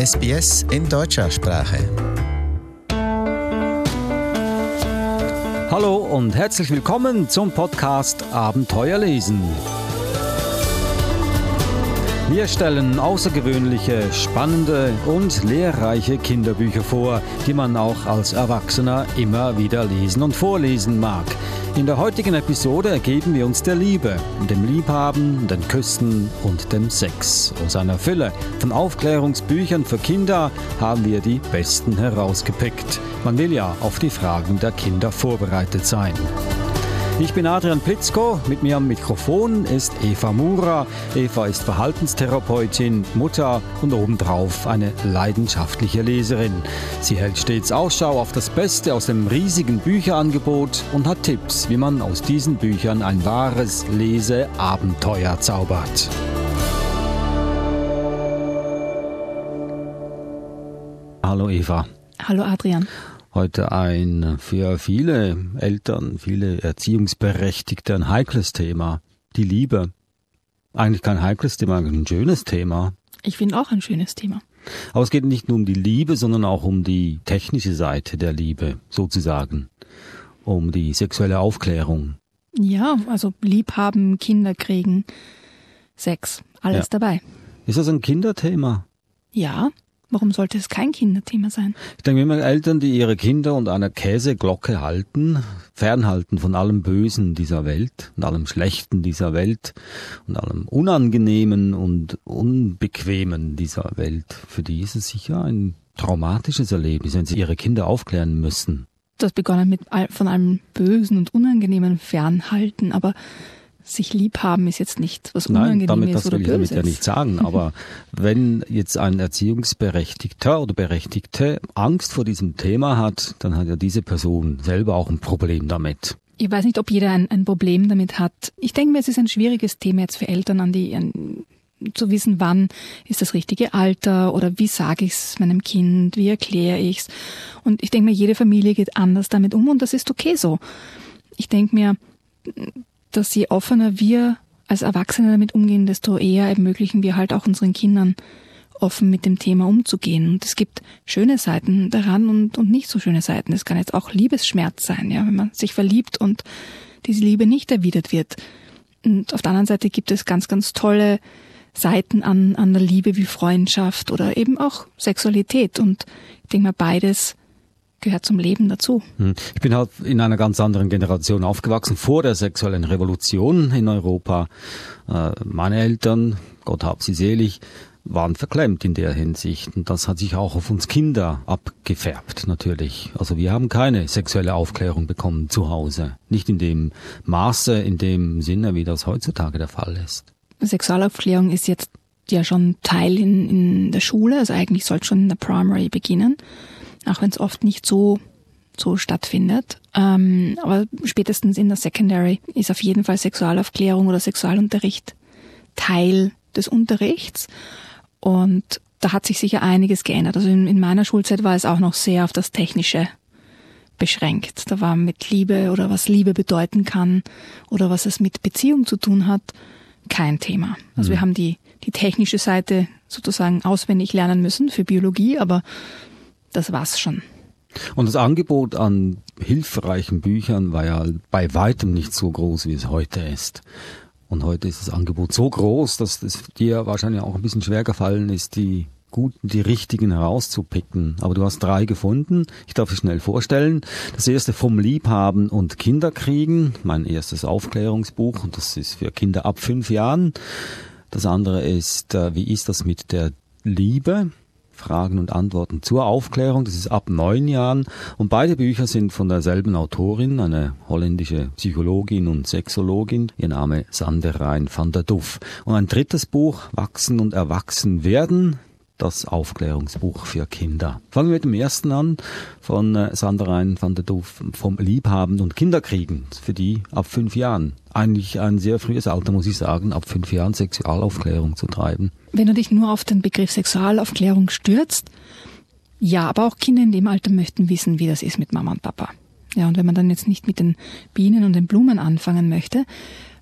SBS in deutscher Sprache. Hallo und herzlich willkommen zum Podcast Abenteuer lesen. Wir stellen außergewöhnliche, spannende und lehrreiche Kinderbücher vor, die man auch als Erwachsener immer wieder lesen und vorlesen mag. In der heutigen Episode ergeben wir uns der Liebe, dem Liebhaben, den Küssen und dem Sex. Aus einer Fülle von Aufklärungsbüchern für Kinder haben wir die besten herausgepickt. Man will ja auf die Fragen der Kinder vorbereitet sein. Ich bin Adrian Plitzko, mit mir am Mikrofon ist Eva Mura. Eva ist Verhaltenstherapeutin, Mutter und obendrauf eine leidenschaftliche Leserin. Sie hält stets Ausschau auf das Beste aus dem riesigen Bücherangebot und hat Tipps, wie man aus diesen Büchern ein wahres Leseabenteuer zaubert. Hallo Eva. Hallo Adrian heute ein für viele Eltern, viele Erziehungsberechtigte ein heikles Thema. Die Liebe. Eigentlich kein heikles Thema, ein schönes Thema. Ich finde auch ein schönes Thema. Aber es geht nicht nur um die Liebe, sondern auch um die technische Seite der Liebe, sozusagen. Um die sexuelle Aufklärung. Ja, also Liebhaben, Kinder kriegen, Sex, alles ja. dabei. Ist das ein Kinderthema? Ja, Warum sollte es kein Kinderthema sein? Ich denke immer Eltern, die ihre Kinder unter einer Käseglocke halten, fernhalten von allem Bösen dieser Welt und allem Schlechten dieser Welt und allem Unangenehmen und Unbequemen dieser Welt. Für die ist es sicher ein traumatisches Erlebnis, wenn sie ihre Kinder aufklären müssen. Das begonnen mit von allem Bösen und Unangenehmen fernhalten, aber sich lieb haben ist jetzt nicht was Unangenehmes Nein, damit, das will ich damit ja nicht sagen. Aber wenn jetzt ein Erziehungsberechtigter oder Berechtigte Angst vor diesem Thema hat, dann hat ja diese Person selber auch ein Problem damit. Ich weiß nicht, ob jeder ein, ein Problem damit hat. Ich denke mir, es ist ein schwieriges Thema jetzt für Eltern, an die an, zu wissen, wann ist das richtige Alter oder wie sage ich es meinem Kind, wie erkläre ich es. Und ich denke mir, jede Familie geht anders damit um und das ist okay so. Ich denke mir, dass je offener wir als Erwachsene damit umgehen, desto eher ermöglichen wir halt auch unseren Kindern offen mit dem Thema umzugehen. Und es gibt schöne Seiten daran und, und nicht so schöne Seiten. Es kann jetzt auch Liebesschmerz sein, ja, wenn man sich verliebt und diese Liebe nicht erwidert wird. Und auf der anderen Seite gibt es ganz, ganz tolle Seiten an, an der Liebe wie Freundschaft oder eben auch Sexualität. Und ich denke mal, beides gehört zum Leben dazu. Hm. Ich bin halt in einer ganz anderen Generation aufgewachsen, vor der sexuellen Revolution in Europa. Äh, meine Eltern, Gott hab sie selig, waren verklemmt in der Hinsicht. Und das hat sich auch auf uns Kinder abgefärbt, natürlich. Also wir haben keine sexuelle Aufklärung bekommen zu Hause. Nicht in dem Maße, in dem Sinne, wie das heutzutage der Fall ist. Sexualaufklärung ist jetzt ja schon Teil in, in der Schule, also eigentlich sollte schon in der Primary beginnen auch wenn es oft nicht so so stattfindet. Ähm, aber spätestens in der Secondary ist auf jeden Fall Sexualaufklärung oder Sexualunterricht Teil des Unterrichts. Und da hat sich sicher einiges geändert. Also in, in meiner Schulzeit war es auch noch sehr auf das Technische beschränkt. Da war mit Liebe oder was Liebe bedeuten kann oder was es mit Beziehung zu tun hat, kein Thema. Also mhm. wir haben die, die technische Seite sozusagen auswendig lernen müssen für Biologie, aber das war's schon. Und das Angebot an hilfreichen Büchern war ja bei weitem nicht so groß, wie es heute ist. Und heute ist das Angebot so groß, dass es dir wahrscheinlich auch ein bisschen schwer gefallen ist, die guten, die richtigen herauszupicken. Aber du hast drei gefunden. Ich darf es schnell vorstellen. Das erste vom Liebhaben und Kinderkriegen, mein erstes Aufklärungsbuch. Und das ist für Kinder ab fünf Jahren. Das andere ist, äh, wie ist das mit der Liebe? Fragen und Antworten zur Aufklärung. Das ist ab neun Jahren. Und beide Bücher sind von derselben Autorin, eine holländische Psychologin und Sexologin. Ihr Name Sander Rhein van der Duff. Und ein drittes Buch, Wachsen und Erwachsen werden das Aufklärungsbuch für Kinder. Fangen wir mit dem ersten an, von äh, Sanderein van der Doof, vom Liebhaben und Kinderkriegen, für die ab fünf Jahren. Eigentlich ein sehr frühes Alter, muss ich sagen, ab fünf Jahren Sexualaufklärung zu treiben. Wenn du dich nur auf den Begriff Sexualaufklärung stürzt, ja, aber auch Kinder in dem Alter möchten wissen, wie das ist mit Mama und Papa. Ja, und wenn man dann jetzt nicht mit den Bienen und den Blumen anfangen möchte,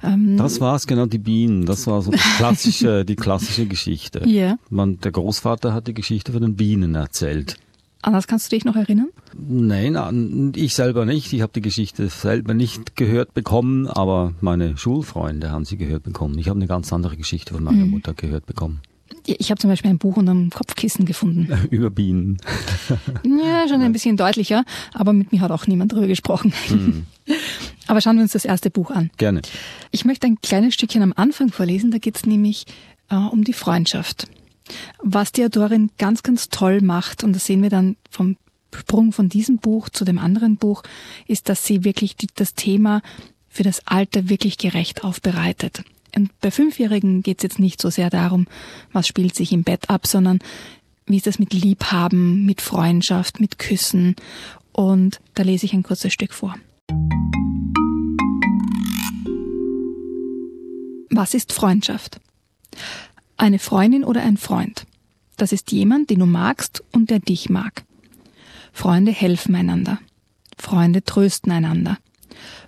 Ähm, Das war's, genau, die Bienen. Das war so das klassische, die klassische Geschichte. Ja. Man, der Großvater hat die Geschichte von den Bienen erzählt. an das kannst du dich noch erinnern? Nein, ich selber nicht. Ich habe die Geschichte selber nicht gehört bekommen, aber meine Schulfreunde haben sie gehört bekommen. Ich habe eine ganz andere Geschichte von meiner Mutter gehört bekommen. Ich habe zum Beispiel ein Buch unterm Kopfkissen gefunden. Über Bienen. Ja, schon ein bisschen deutlicher, aber mit mir hat auch niemand drüber gesprochen. Aber schauen wir uns das erste Buch an. Gerne. Ich möchte ein kleines Stückchen am Anfang vorlesen, da geht es nämlich äh, um die Freundschaft. Was die Autorin ganz, ganz toll macht, und das sehen wir dann vom Sprung von diesem Buch zu dem anderen Buch, ist, dass sie wirklich die, das Thema für das Alter wirklich gerecht aufbereitet. Und bei Fünfjährigen geht es jetzt nicht so sehr darum, was spielt sich im Bett ab, sondern wie ist das mit Liebhaben, mit Freundschaft, mit Küssen. Und da lese ich ein kurzes Stück vor. Was ist Freundschaft? Eine Freundin oder ein Freund. Das ist jemand, den du magst und der dich mag. Freunde helfen einander. Freunde trösten einander.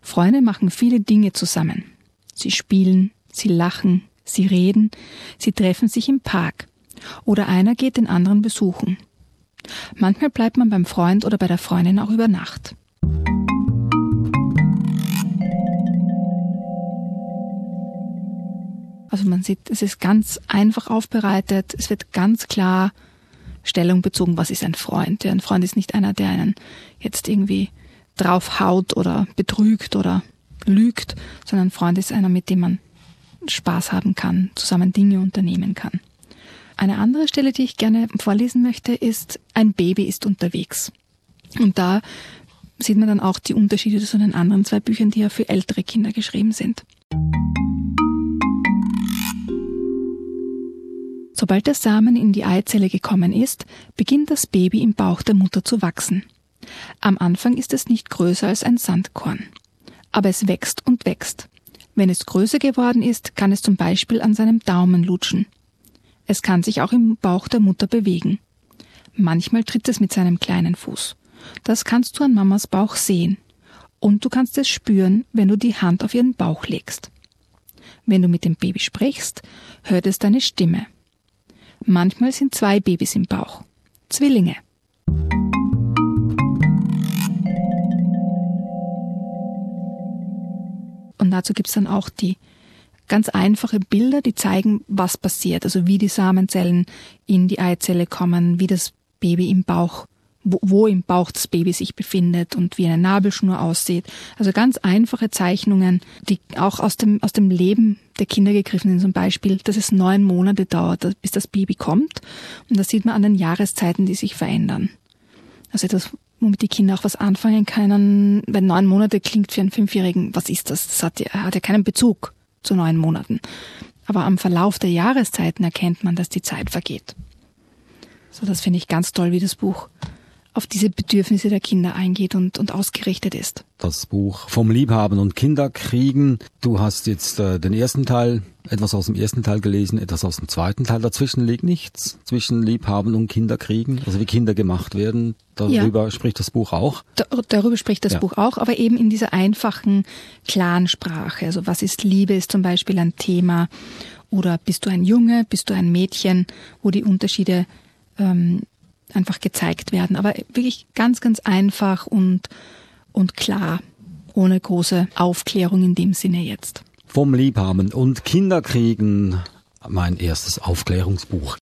Freunde machen viele Dinge zusammen. Sie spielen, sie lachen, sie reden, sie treffen sich im Park. Oder einer geht den anderen besuchen. Manchmal bleibt man beim Freund oder bei der Freundin auch über Nacht. Also man sieht, es ist ganz einfach aufbereitet, es wird ganz klar Stellung bezogen, was ist ein Freund. Ein Freund ist nicht einer, der einen jetzt irgendwie draufhaut oder betrügt oder lügt, sondern ein Freund ist einer, mit dem man Spaß haben kann, zusammen Dinge unternehmen kann. Eine andere Stelle, die ich gerne vorlesen möchte, ist Ein Baby ist unterwegs. Und da sieht man dann auch die Unterschiede zu den anderen zwei Büchern, die ja für ältere Kinder geschrieben sind. Sobald der Samen in die Eizelle gekommen ist, beginnt das Baby im Bauch der Mutter zu wachsen. Am Anfang ist es nicht größer als ein Sandkorn. Aber es wächst und wächst. Wenn es größer geworden ist, kann es zum Beispiel an seinem Daumen lutschen. Es kann sich auch im Bauch der Mutter bewegen. Manchmal tritt es mit seinem kleinen Fuß. Das kannst du an Mamas Bauch sehen. Und du kannst es spüren, wenn du die Hand auf ihren Bauch legst. Wenn du mit dem Baby sprichst, hört es deine Stimme. Manchmal sind zwei Babys im Bauch. Zwillinge. Und dazu gibt's dann auch die ganz einfache Bilder, die zeigen, was passiert. Also wie die Samenzellen in die Eizelle kommen, wie das Baby im Bauch, wo, im Bauch das Baby sich befindet und wie eine Nabelschnur aussieht. Also ganz einfache Zeichnungen, die auch aus dem, aus dem Leben der Kinder gegriffen sind. Zum Beispiel, dass es neun Monate dauert, bis das Baby kommt. Und das sieht man an den Jahreszeiten, die sich verändern. Also etwas, womit die Kinder auch was anfangen können. Weil neun Monate klingt für einen Fünfjährigen, was ist das? Das hat ja, hat ja keinen Bezug zu neun Monaten. Aber am Verlauf der Jahreszeiten erkennt man, dass die Zeit vergeht. So, das finde ich ganz toll, wie das Buch auf diese Bedürfnisse der Kinder eingeht und, und ausgerichtet ist. Das Buch vom Liebhaben und Kinderkriegen. Du hast jetzt äh, den ersten Teil, etwas aus dem ersten Teil gelesen, etwas aus dem zweiten Teil. Dazwischen liegt nichts zwischen Liebhaben und Kinderkriegen, also wie Kinder gemacht werden. Darüber spricht das Buch auch. Da, darüber spricht das Ja. Buch auch, aber eben in dieser einfachen, klaren Sprache. Also was ist Liebe ist zum Beispiel ein Thema. Oder bist du ein Junge, bist du ein Mädchen, wo die Unterschiede ähm, einfach gezeigt werden. Aber wirklich ganz, ganz einfach und, und klar, ohne große Aufklärung in dem Sinne jetzt. Vom Liebhaben und Kinderkriegen. Mein erstes Aufklärungsbuch.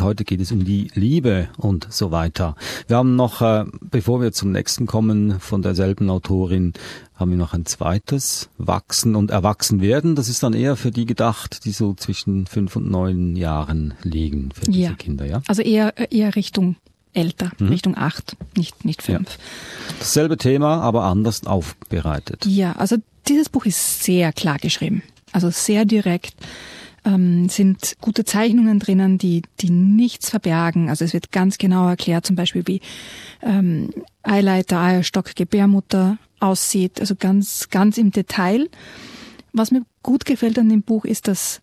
Heute geht es um die Liebe und so weiter. Wir haben noch, äh, bevor wir zum nächsten kommen, von derselben Autorin, haben wir noch ein zweites, Wachsen und Erwachsen werden. Das ist dann eher für die gedacht, die so zwischen fünf und neun Jahren liegen, für diese Ja. Kinder, ja? Also eher, eher Richtung älter, Richtung acht, nicht, nicht fünf. Dasselbe Thema, aber anders aufbereitet. Ja, also dieses Buch ist sehr klar geschrieben. Also sehr direkt. Ähm, sind gute Zeichnungen drinnen, die, die nichts verbergen. Also es wird ganz genau erklärt, zum Beispiel wie ähm, Eileiter, Eierstock, Gebärmutter aussieht. Also ganz, ganz im Detail. Was mir gut gefällt an dem Buch ist, dass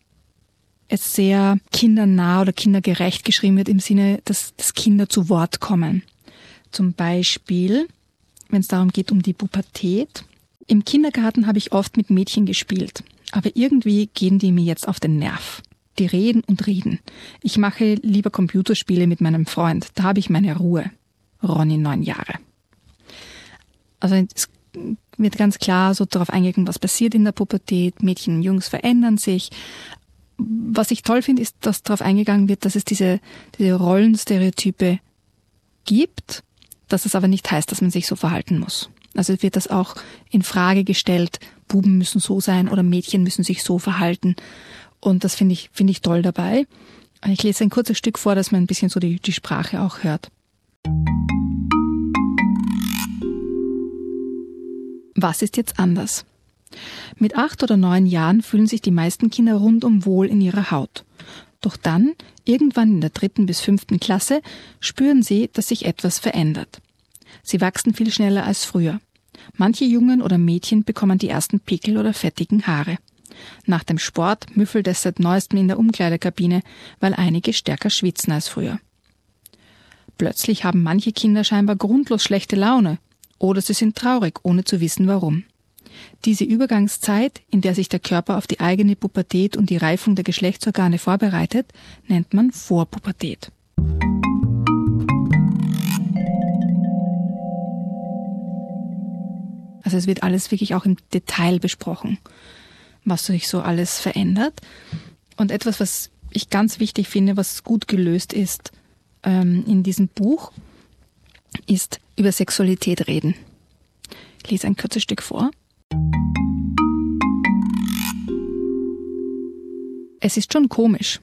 es sehr kindernah oder kindergerecht geschrieben wird im Sinne, dass, dass Kinder zu Wort kommen. Zum Beispiel, wenn es darum geht um die Pubertät. Im Kindergarten habe ich oft mit Mädchen gespielt, aber irgendwie gehen die mir jetzt auf den Nerv. Die reden und reden. Ich mache lieber Computerspiele mit meinem Freund, da habe ich meine Ruhe. Ronny, neun Jahre. Also es wird ganz klar so darauf eingegangen, was passiert in der Pubertät. Mädchen und Jungs verändern sich. Was ich toll finde, ist, dass darauf eingegangen wird, dass es diese, diese Rollenstereotype gibt, dass es aber nicht heißt, dass man sich so verhalten muss. Also wird das auch in Frage gestellt, Buben müssen so sein oder Mädchen müssen sich so verhalten. Und das finde ich, finde ich toll dabei. Ich lese ein kurzes Stück vor, dass man ein bisschen so die, die Sprache auch hört. Was ist jetzt anders? Mit acht oder neun Jahren fühlen sich die meisten Kinder rundum wohl in ihrer Haut. Doch dann, irgendwann in der dritten bis fünften Klasse, spüren sie, dass sich etwas verändert. Sie wachsen viel schneller als früher. Manche Jungen oder Mädchen bekommen die ersten Pickel oder fettigen Haare. Nach dem Sport müffelt es seit neuestem in der Umkleidekabine, weil einige stärker schwitzen als früher. Plötzlich haben manche Kinder scheinbar grundlos schlechte Laune oder sie sind traurig, ohne zu wissen warum. Diese Übergangszeit, in der sich der Körper auf die eigene Pubertät und die Reifung der Geschlechtsorgane vorbereitet, nennt man Vorpubertät. Also es wird alles wirklich auch im Detail besprochen, was sich so alles verändert. Und etwas, was ich ganz wichtig finde, was gut gelöst ist ähm, in diesem Buch, ist über Sexualität reden. Ich lese ein kurzes Stück vor. Es ist schon komisch.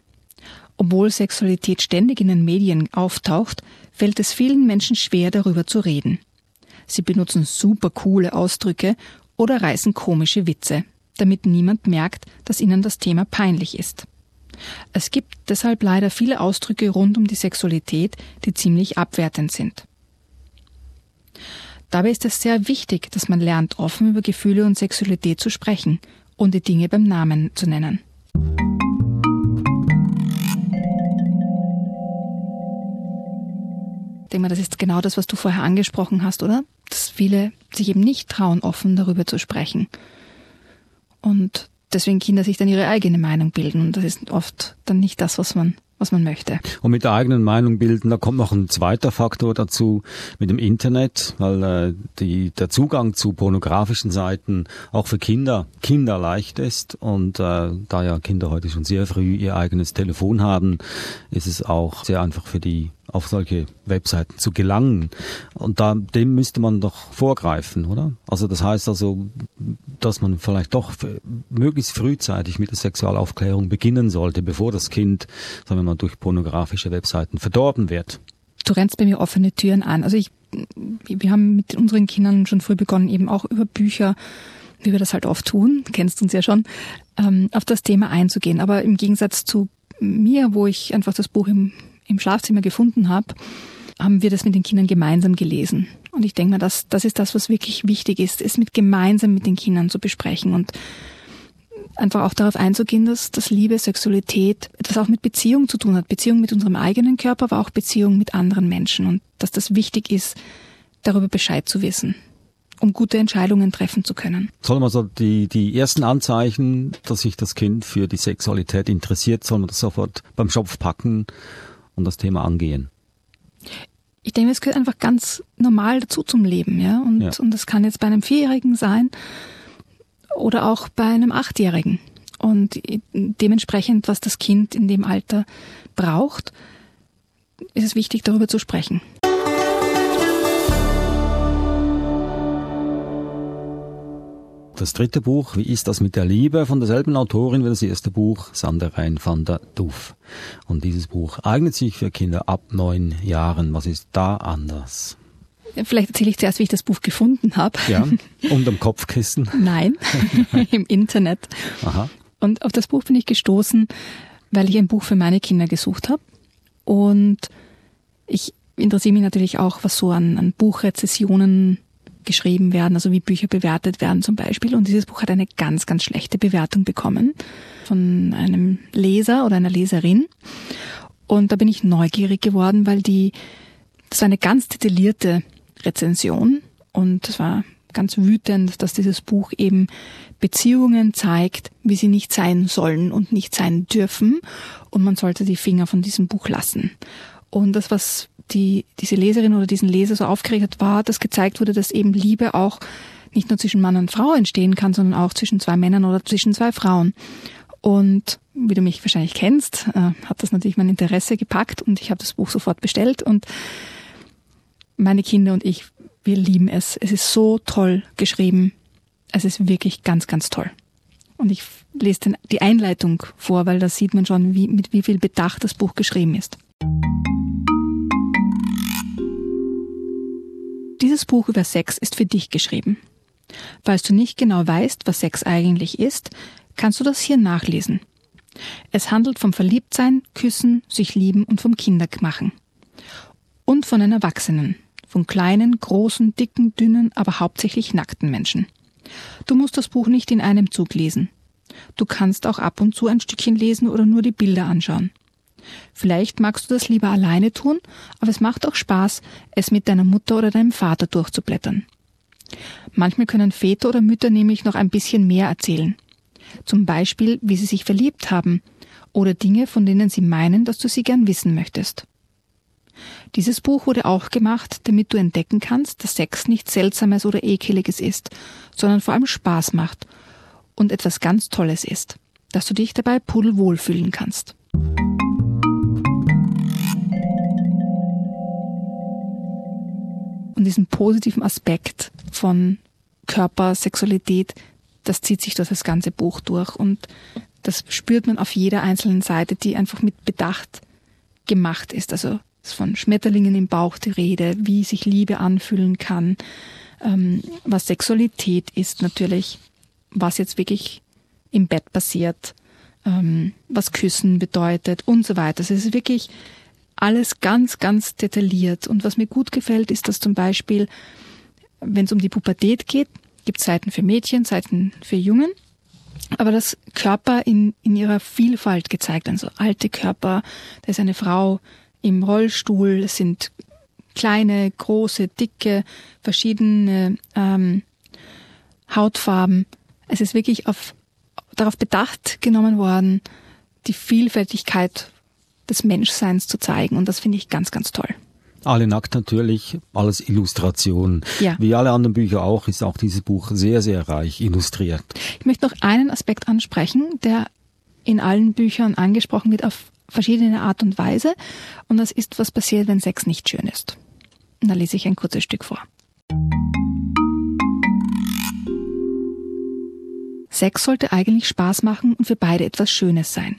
Obwohl Sexualität ständig in den Medien auftaucht, fällt es vielen Menschen schwer, darüber zu reden. Sie benutzen super coole Ausdrücke oder reißen komische Witze, damit niemand merkt, dass ihnen das Thema peinlich ist. Es gibt deshalb leider viele Ausdrücke rund um die Sexualität, die ziemlich abwertend sind. Dabei ist es sehr wichtig, dass man lernt, offen über Gefühle und Sexualität zu sprechen und die Dinge beim Namen zu nennen. Ich denke mal, das ist genau das, was du vorher angesprochen hast, oder? Dass viele sich eben nicht trauen, offen darüber zu sprechen. Und deswegen Kinder sich dann ihre eigene Meinung bilden. Und das ist oft dann nicht das, was man was man möchte. Und mit der eigenen Meinung bilden, da kommt noch ein zweiter Faktor dazu mit dem Internet, weil äh, die, der Zugang zu pornografischen Seiten auch für Kinder kinderleicht ist und äh, da ja Kinder heute schon sehr früh ihr eigenes Telefon haben, ist es auch sehr einfach für die auf solche Webseiten zu gelangen. Und da, dem müsste man doch vorgreifen, oder? Also das heißt also, dass man vielleicht doch möglichst frühzeitig mit der Sexualaufklärung beginnen sollte, bevor das Kind, sagen wir mal, durch pornografische Webseiten verdorben wird. Du rennst bei mir offene Türen an. Also ich, wir haben mit unseren Kindern schon früh begonnen, eben auch über Bücher, wie wir das halt oft tun, kennst uns ja schon, ähm, auf das Thema einzugehen. Aber im Gegensatz zu mir, wo ich einfach das Buch im im Schlafzimmer gefunden habe, haben wir das mit den Kindern gemeinsam gelesen. Und ich denke mal, das, das ist das, was wirklich wichtig ist, es mit gemeinsam mit den Kindern zu besprechen und einfach auch darauf einzugehen, dass, dass Liebe, Sexualität etwas auch mit Beziehung zu tun hat. Beziehung mit unserem eigenen Körper, aber auch Beziehung mit anderen Menschen und dass das wichtig ist, darüber Bescheid zu wissen um gute Entscheidungen treffen zu können. Soll man so die, die ersten Anzeichen, dass sich das Kind für die Sexualität interessiert, soll man das sofort beim Schopf packen und das Thema angehen? Ich denke, es gehört einfach ganz normal dazu zum Leben, ja. Und, ja. und das kann jetzt bei einem Vierjährigen sein oder auch bei einem Achtjährigen. Und dementsprechend, was das Kind in dem Alter braucht, ist es wichtig, darüber zu sprechen. Das dritte Buch, Wie ist das mit der Liebe, von derselben Autorin wie das erste Buch, Sanderein van der Duf. Und dieses Buch eignet sich für Kinder ab neun Jahren. Was ist da anders? Vielleicht erzähle ich zuerst, wie ich das Buch gefunden habe. Ja, unterm Kopfkissen? Nein, im Internet. Aha. Und auf das Buch bin ich gestoßen, weil ich ein Buch für meine Kinder gesucht habe. Und ich interessiere mich natürlich auch, was so an, an Buchrezessionen geschrieben werden, also wie Bücher bewertet werden zum Beispiel. Und dieses Buch hat eine ganz, ganz schlechte Bewertung bekommen von einem Leser oder einer Leserin. Und da bin ich neugierig geworden, weil die, das war eine ganz detaillierte Rezension und es war ganz wütend, dass dieses Buch eben Beziehungen zeigt, wie sie nicht sein sollen und nicht sein dürfen. Und man sollte die Finger von diesem Buch lassen. Und das, was die, diese Leserin oder diesen Leser so aufgeregt hat, war, dass gezeigt wurde, dass eben Liebe auch nicht nur zwischen Mann und Frau entstehen kann, sondern auch zwischen zwei Männern oder zwischen zwei Frauen. Und wie du mich wahrscheinlich kennst, äh, hat das natürlich mein Interesse gepackt und ich habe das Buch sofort bestellt und meine Kinder und ich, wir lieben es. Es ist so toll geschrieben. Es ist wirklich ganz, ganz toll. Und ich lese den, die Einleitung vor, weil da sieht man schon, wie, mit wie viel Bedacht das Buch geschrieben ist. Dieses Buch über Sex ist für dich geschrieben. Falls du nicht genau weißt, was Sex eigentlich ist, kannst du das hier nachlesen. Es handelt vom Verliebtsein, Küssen, sich lieben und vom Kindermachen. Und von den Erwachsenen. Von kleinen, großen, dicken, dünnen, aber hauptsächlich nackten Menschen. Du musst das Buch nicht in einem Zug lesen. Du kannst auch ab und zu ein Stückchen lesen oder nur die Bilder anschauen. Vielleicht magst du das lieber alleine tun, aber es macht auch Spaß, es mit deiner Mutter oder deinem Vater durchzublättern. Manchmal können Väter oder Mütter nämlich noch ein bisschen mehr erzählen. Zum Beispiel, wie sie sich verliebt haben oder Dinge, von denen sie meinen, dass du sie gern wissen möchtest. Dieses Buch wurde auch gemacht, damit du entdecken kannst, dass Sex nichts Seltsames oder Ekeliges ist, sondern vor allem Spaß macht und etwas ganz Tolles ist, dass du dich dabei pudelwohl fühlen kannst. Und diesen positiven Aspekt von Körper, Sexualität, das zieht sich durch das ganze Buch durch und das spürt man auf jeder einzelnen Seite, die einfach mit Bedacht gemacht ist. Also ist von Schmetterlingen im Bauch die Rede, wie sich Liebe anfühlen kann, ähm, was Sexualität ist natürlich, was jetzt wirklich im Bett passiert, ähm, was Küssen bedeutet und so weiter. Also es ist wirklich alles ganz, ganz detailliert. Und was mir gut gefällt, ist, dass zum Beispiel, wenn es um die Pubertät geht, gibt es Seiten für Mädchen, Seiten für Jungen. Aber das Körper in, in ihrer Vielfalt gezeigt, also alte Körper, da ist eine Frau im Rollstuhl, es sind kleine, große, dicke, verschiedene ähm, Hautfarben. Es ist wirklich auf, darauf bedacht genommen worden, die Vielfältigkeit des Menschseins zu zeigen. Und das finde ich ganz, ganz toll. Alle nackt natürlich, alles Illustration. Ja. Wie alle anderen Bücher auch, ist auch dieses Buch sehr, sehr reich illustriert. Ich möchte noch einen Aspekt ansprechen, der in allen Büchern angesprochen wird auf verschiedene Art und Weise. Und das ist, was passiert, wenn Sex nicht schön ist. Und da lese ich ein kurzes Stück vor. Sex sollte eigentlich Spaß machen und für beide etwas Schönes sein.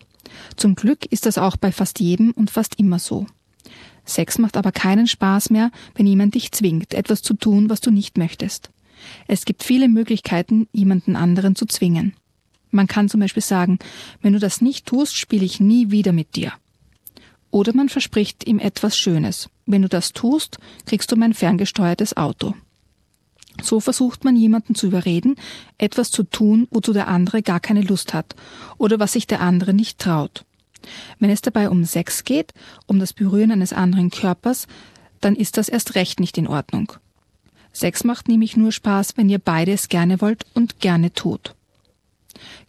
Zum Glück ist das auch bei fast jedem und fast immer so. Sex macht aber keinen Spaß mehr, wenn jemand dich zwingt, etwas zu tun, was du nicht möchtest. Es gibt viele Möglichkeiten, jemanden anderen zu zwingen. Man kann zum Beispiel sagen, wenn du das nicht tust, spiele ich nie wieder mit dir. Oder man verspricht ihm etwas Schönes. Wenn du das tust, kriegst du mein ferngesteuertes Auto. So versucht man jemanden zu überreden, etwas zu tun, wozu der andere gar keine Lust hat oder was sich der andere nicht traut. Wenn es dabei um Sex geht, um das Berühren eines anderen Körpers, dann ist das erst recht nicht in Ordnung. Sex macht nämlich nur Spaß, wenn ihr beide es gerne wollt und gerne tut.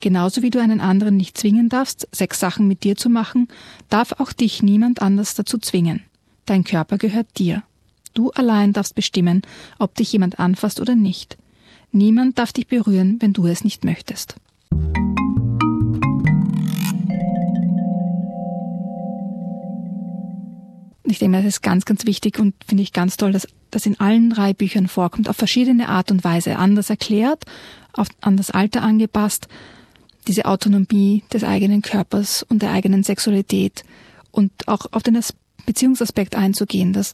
Genauso wie du einen anderen nicht zwingen darfst, sechs Sachen mit dir zu machen, darf auch dich niemand anders dazu zwingen. Dein Körper gehört dir. Du allein darfst bestimmen, ob dich jemand anfasst oder nicht. Niemand darf dich berühren, wenn du es nicht möchtest. Ich denke, das ist ganz, ganz wichtig und finde ich ganz toll, dass das in allen drei Büchern vorkommt, auf verschiedene Art und Weise, anders erklärt, auf, an das Alter angepasst, diese Autonomie des eigenen Körpers und der eigenen Sexualität und auch auf den Beziehungsaspekt einzugehen, dass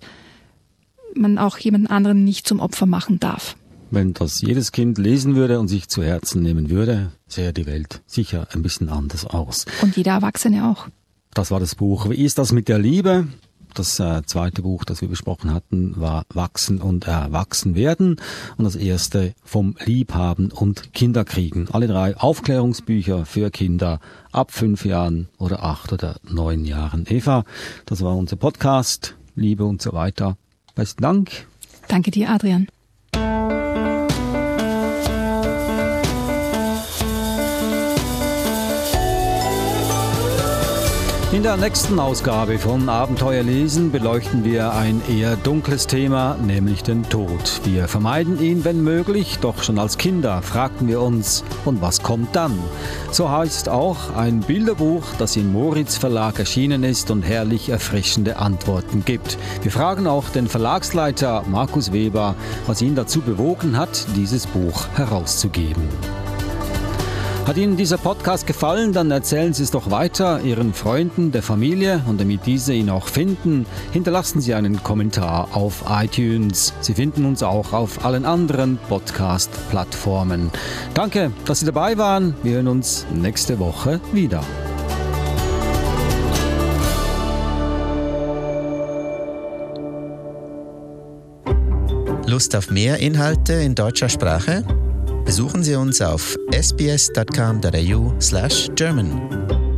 man auch jemand anderen nicht zum Opfer machen darf. Wenn das jedes Kind lesen würde und sich zu Herzen nehmen würde, sähe die Welt sicher ein bisschen anders aus. Und jeder Erwachsene auch. Das war das Buch. Wie ist das mit der Liebe? Das äh, zweite Buch, das wir besprochen hatten, war Wachsen und Erwachsen werden. Und das erste vom Liebhaben und Kinderkriegen. Alle drei Aufklärungsbücher für Kinder ab fünf Jahren oder acht oder neun Jahren. Eva, das war unser Podcast. Liebe und so weiter. Besten Dank. Danke dir, Adrian. In der nächsten Ausgabe von Abenteuer lesen beleuchten wir ein eher dunkles Thema, nämlich den Tod. Wir vermeiden ihn, wenn möglich, doch schon als Kinder fragten wir uns, und was kommt dann? So heißt auch ein Bilderbuch, das im Moritz Verlag erschienen ist und herrlich erfrischende Antworten gibt. Wir fragen auch den Verlagsleiter Markus Weber, was ihn dazu bewogen hat, dieses Buch herauszugeben. Hat Ihnen dieser Podcast gefallen, dann erzählen Sie es doch weiter Ihren Freunden, der Familie und damit diese ihn auch finden, hinterlassen Sie einen Kommentar auf iTunes. Sie finden uns auch auf allen anderen Podcast-Plattformen. Danke, dass Sie dabei waren. Wir hören uns nächste Woche wieder. Lust auf mehr Inhalte in deutscher Sprache? Besuchen Sie uns auf sbs.com.au/german.